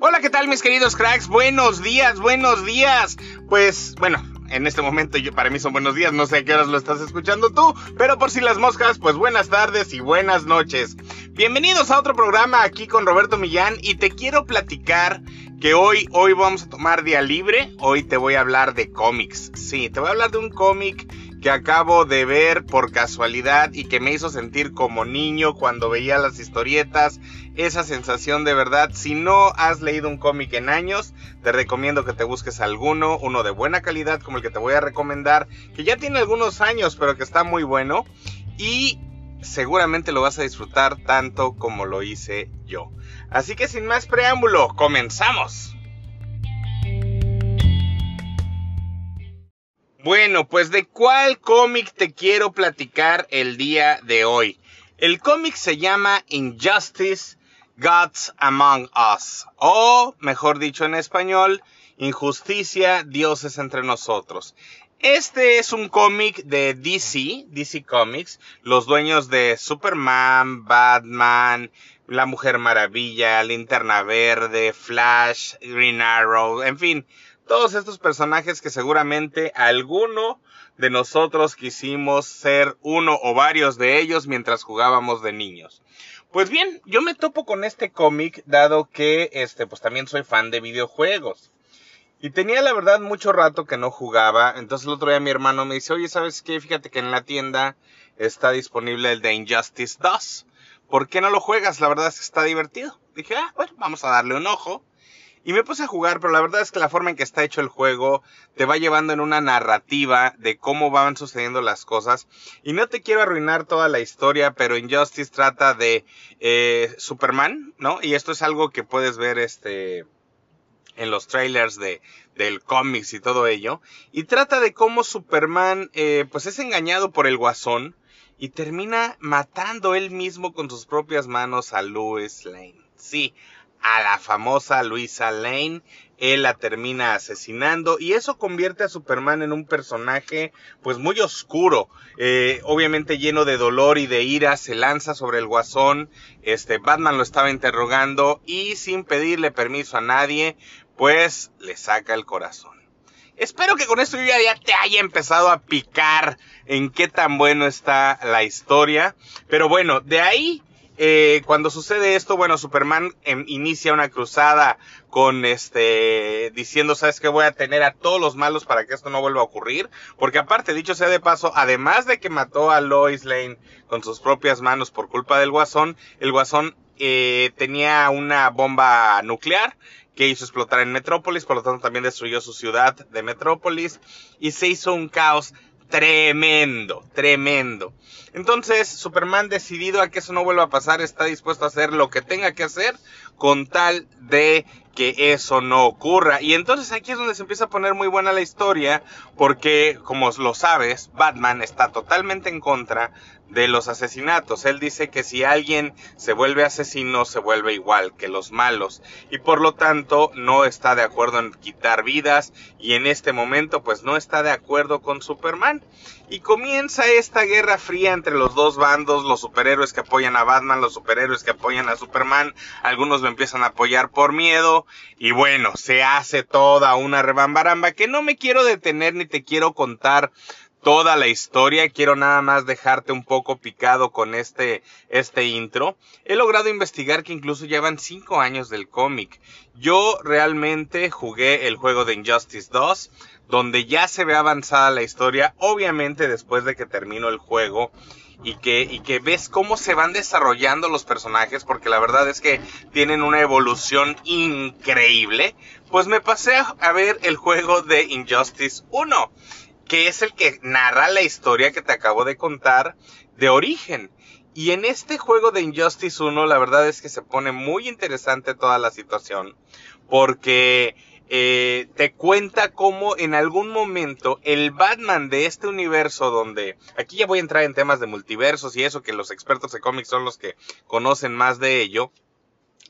Hola, ¿qué tal mis queridos cracks? Buenos días, buenos días. Pues bueno, en este momento yo, para mí son buenos días, no sé a qué horas lo estás escuchando tú, pero por si las moscas, pues buenas tardes y buenas noches. Bienvenidos a otro programa aquí con Roberto Millán y te quiero platicar que hoy, hoy vamos a tomar día libre, hoy te voy a hablar de cómics. Sí, te voy a hablar de un cómic que acabo de ver por casualidad y que me hizo sentir como niño cuando veía las historietas, esa sensación de verdad. Si no has leído un cómic en años, te recomiendo que te busques alguno, uno de buena calidad como el que te voy a recomendar, que ya tiene algunos años pero que está muy bueno y seguramente lo vas a disfrutar tanto como lo hice yo. Así que sin más preámbulo, comenzamos. Bueno, pues de cuál cómic te quiero platicar el día de hoy. El cómic se llama Injustice Gods Among Us, o mejor dicho en español, Injusticia, Dioses entre nosotros. Este es un cómic de DC, DC Comics, los dueños de Superman, Batman, La Mujer Maravilla, Linterna Verde, Flash, Green Arrow, en fin, todos estos personajes que seguramente alguno de nosotros quisimos ser uno o varios de ellos mientras jugábamos de niños. Pues bien, yo me topo con este cómic dado que este pues también soy fan de videojuegos. Y tenía la verdad mucho rato que no jugaba, entonces el otro día mi hermano me dice, "Oye, ¿sabes qué? Fíjate que en la tienda está disponible el de Injustice 2. ¿Por qué no lo juegas? La verdad es que está divertido." Dije, "Ah, bueno, vamos a darle un ojo." Y me puse a jugar, pero la verdad es que la forma en que está hecho el juego te va llevando en una narrativa de cómo van sucediendo las cosas. Y no te quiero arruinar toda la historia, pero Injustice trata de eh, Superman, ¿no? Y esto es algo que puedes ver este en los trailers de, del cómics y todo ello. Y trata de cómo Superman eh, pues es engañado por el guasón y termina matando él mismo con sus propias manos a Louis Lane. Sí, a la famosa Luisa Lane. Él la termina asesinando y eso convierte a Superman en un personaje pues muy oscuro, eh, obviamente lleno de dolor y de ira, se lanza sobre el guasón, este Batman lo estaba interrogando y sin pedirle permiso a nadie, pues le saca el corazón. Espero que con esto ya, te haya empezado a picar en qué tan bueno está la historia, pero bueno, de ahí eh, cuando sucede esto, bueno, Superman em, inicia una cruzada con este, diciendo, sabes que voy a tener a todos los malos para que esto no vuelva a ocurrir. Porque aparte, dicho sea de paso, además de que mató a Lois Lane con sus propias manos por culpa del guasón, el guasón eh, tenía una bomba nuclear que hizo explotar en Metrópolis, por lo tanto también destruyó su ciudad de Metrópolis y se hizo un caos tremendo, tremendo. Entonces, Superman decidido a que eso no vuelva a pasar, está dispuesto a hacer lo que tenga que hacer con tal de que eso no ocurra. Y entonces aquí es donde se empieza a poner muy buena la historia, porque, como lo sabes, Batman está totalmente en contra de los asesinatos. Él dice que si alguien se vuelve asesino, se vuelve igual que los malos. Y por lo tanto, no está de acuerdo en quitar vidas. Y en este momento, pues no está de acuerdo con Superman. Y comienza esta guerra fría entre los dos bandos, los superhéroes que apoyan a Batman, los superhéroes que apoyan a Superman. Algunos empiezan a apoyar por miedo. Y bueno, se hace toda una rebambaramba que no me quiero detener ni te quiero contar toda la historia. Quiero nada más dejarte un poco picado con este, este intro. He logrado investigar que incluso llevan 5 años del cómic. Yo realmente jugué el juego de Injustice 2, donde ya se ve avanzada la historia, obviamente después de que termino el juego. Y que, y que ves cómo se van desarrollando los personajes, porque la verdad es que tienen una evolución increíble. Pues me pasé a ver el juego de Injustice 1 que es el que narra la historia que te acabo de contar de origen. Y en este juego de Injustice 1, la verdad es que se pone muy interesante toda la situación, porque eh, te cuenta cómo en algún momento el Batman de este universo donde, aquí ya voy a entrar en temas de multiversos y eso, que los expertos de cómics son los que conocen más de ello,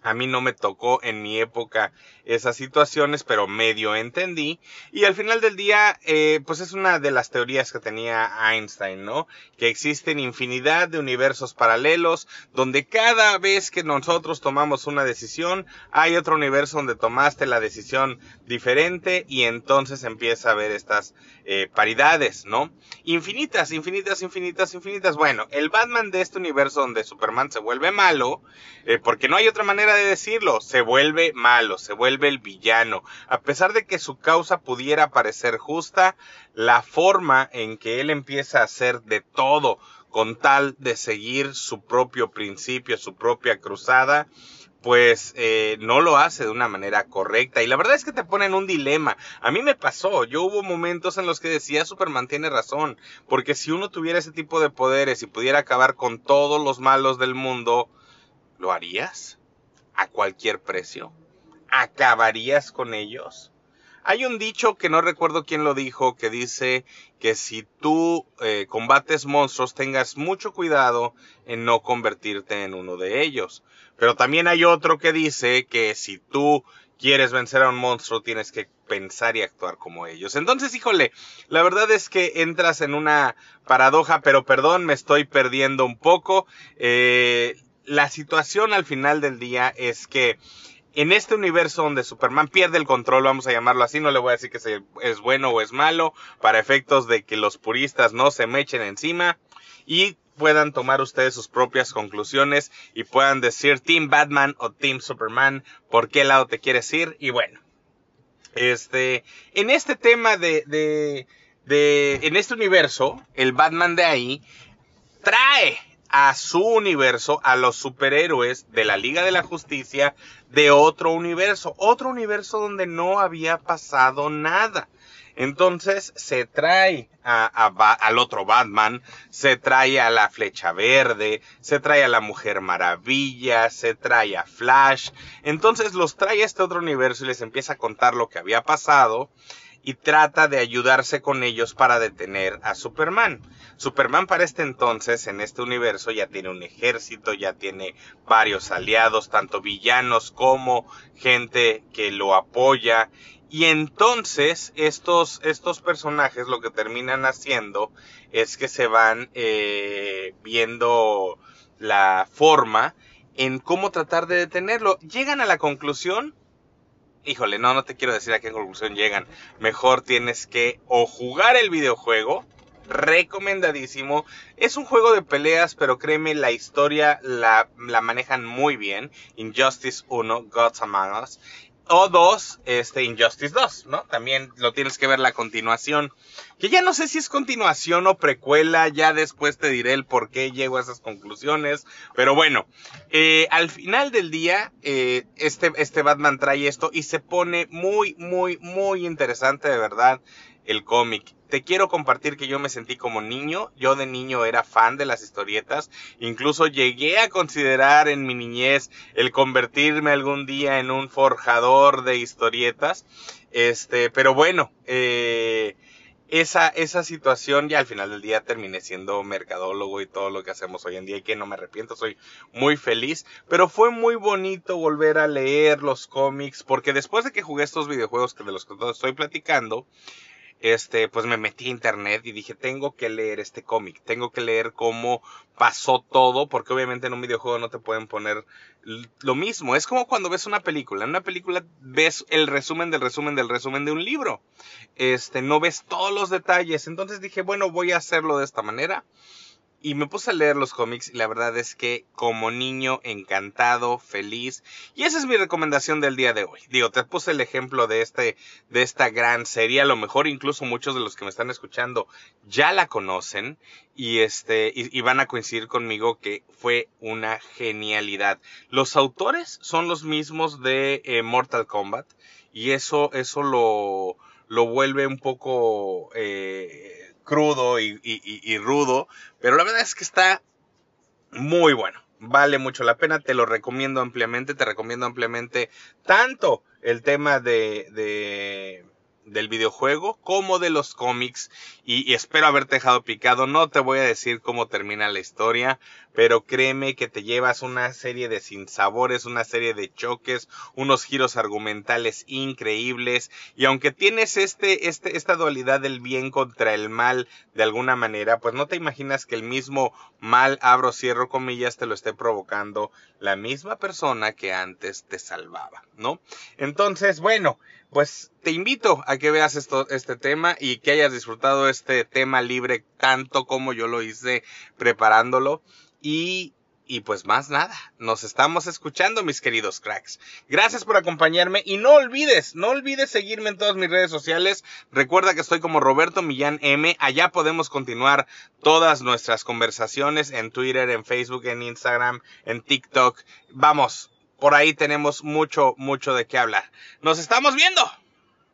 A mí no me tocó en mi época esas situaciones, pero medio entendí. Y al final del día, eh, pues es una de las teorías que tenía Einstein, ¿no? Que existen infinidad de universos paralelos, donde cada vez que nosotros tomamos una decisión, hay otro universo donde tomaste la decisión diferente y entonces empieza a haber estas eh, paridades, ¿no? Infinitas, infinitas, infinitas, infinitas. Bueno, el Batman de este universo donde Superman se vuelve malo, eh, porque no hay otra manera de decirlo, se vuelve malo, se vuelve el villano. A pesar de que su causa pudiera parecer justa, la forma en que él empieza a hacer de todo con tal de seguir su propio principio, su propia cruzada, pues eh, no lo hace de una manera correcta. Y la verdad es que te pone en un dilema. A mí me pasó, yo hubo momentos en los que decía Superman tiene razón, porque si uno tuviera ese tipo de poderes y pudiera acabar con todos los malos del mundo, ¿lo harías? ¿A cualquier precio? ¿Acabarías con ellos? Hay un dicho que no recuerdo quién lo dijo, que dice que si tú eh, combates monstruos tengas mucho cuidado en no convertirte en uno de ellos. Pero también hay otro que dice que si tú quieres vencer a un monstruo tienes que pensar y actuar como ellos. Entonces, híjole, la verdad es que entras en una paradoja, pero perdón, me estoy perdiendo un poco. Eh, la situación al final del día es que en este universo donde Superman pierde el control, vamos a llamarlo así, no le voy a decir que es bueno o es malo, para efectos de que los puristas no se me echen encima y puedan tomar ustedes sus propias conclusiones y puedan decir Team Batman o Team Superman, por qué lado te quieres ir y bueno. Este, en este tema de, de, de, en este universo, el Batman de ahí trae a su universo, a los superhéroes de la Liga de la Justicia de otro universo, otro universo donde no había pasado nada. Entonces se trae a, al otro Batman, se trae a la Flecha Verde, se trae a la Mujer Maravilla, se trae a Flash. Entonces los trae a este otro universo y les empieza a contar lo que había pasado y trata de ayudarse con ellos para detener a Superman. Superman para este entonces, en este universo, ya tiene un ejército, ya tiene varios aliados, tanto villanos como gente que lo apoya. Y entonces estos, estos personajes lo que terminan haciendo es que se van eh, viendo la forma en cómo tratar de detenerlo. Llegan a la conclusión híjole, no, no te quiero decir a qué conclusión llegan. Mejor tienes que o jugar el videojuego, recomendadísimo. Es un juego de peleas, pero créeme, la historia la, la manejan muy bien. Injustice 1, Gods Among Us. O 2, este Injustice 2, ¿no? También lo tienes que ver la continuación. Que ya no sé si es continuación o precuela, ya después te diré el por qué llego a esas conclusiones. Pero bueno, eh, al final del día, eh, este, este Batman trae esto y se pone muy, muy, muy interesante de verdad el cómic. Te quiero compartir que yo me sentí como niño. Yo de niño era fan de las historietas. Incluso llegué a considerar en mi niñez el convertirme algún día en un forjador de historietas. Este, pero bueno, eh, esa, esa situación ya al final del día terminé siendo mercadólogo y todo lo que hacemos hoy en día y que no me arrepiento, soy muy feliz, pero fue muy bonito volver a leer los cómics porque después de que jugué estos videojuegos que de los que estoy platicando, este, pues me metí a internet y dije, tengo que leer este cómic, tengo que leer cómo pasó todo, porque obviamente en un videojuego no te pueden poner lo mismo. Es como cuando ves una película. En una película ves el resumen del resumen del resumen de un libro. Este, no ves todos los detalles. Entonces dije, bueno, voy a hacerlo de esta manera. Y me puse a leer los cómics y la verdad es que como niño encantado, feliz. Y esa es mi recomendación del día de hoy. Digo, te puse el ejemplo de este, de esta gran serie. A lo mejor incluso muchos de los que me están escuchando ya la conocen. Y este, y, van a coincidir conmigo que fue una genialidad. Los autores son los mismos de eh, Mortal Kombat. Y eso, eso lo, lo vuelve un poco, eh, crudo y, rudo, pero la verdad es que está muy bueno. Vale mucho la pena, te lo recomiendo ampliamente, te recomiendo ampliamente tanto el tema de, del videojuego como de los cómics y, espero haberte dejado picado. No te voy a decir cómo termina la historia, pero créeme que te llevas una serie de sinsabores, una serie de choques, unos giros argumentales increíbles y aunque tienes este, este, esta dualidad del bien contra el mal de alguna manera, pues no te imaginas que el mismo mal, abro, cierro comillas, te lo esté provocando la misma persona que antes te salvaba, ¿no? Entonces, bueno, pues te invito a que veas esto, este tema y que hayas disfrutado este tema libre tanto como yo lo hice preparándolo. Y, y pues más nada, nos estamos escuchando mis queridos cracks. Gracias por acompañarme y no olvides, no olvides seguirme en todas mis redes sociales. Recuerda que estoy como Roberto Millán M. Allá podemos continuar todas nuestras conversaciones en Twitter, en Facebook, en Instagram, en TikTok. Vamos, por ahí tenemos mucho, mucho de qué hablar. Nos estamos viendo.